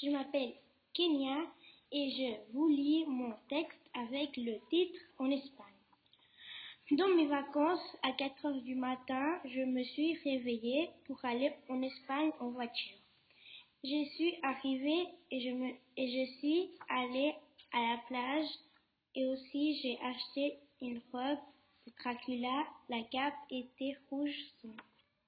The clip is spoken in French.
Je m'appelle Kenya et je vous lis mon texte avec le titre En Espagne. Dans mes vacances, à 4 heures du matin, je me suis réveillée pour aller en Espagne en voiture. Je suis arrivée et je, me, et je suis allée à la plage et aussi j'ai acheté une robe de Dracula. La cape était rouge sombre.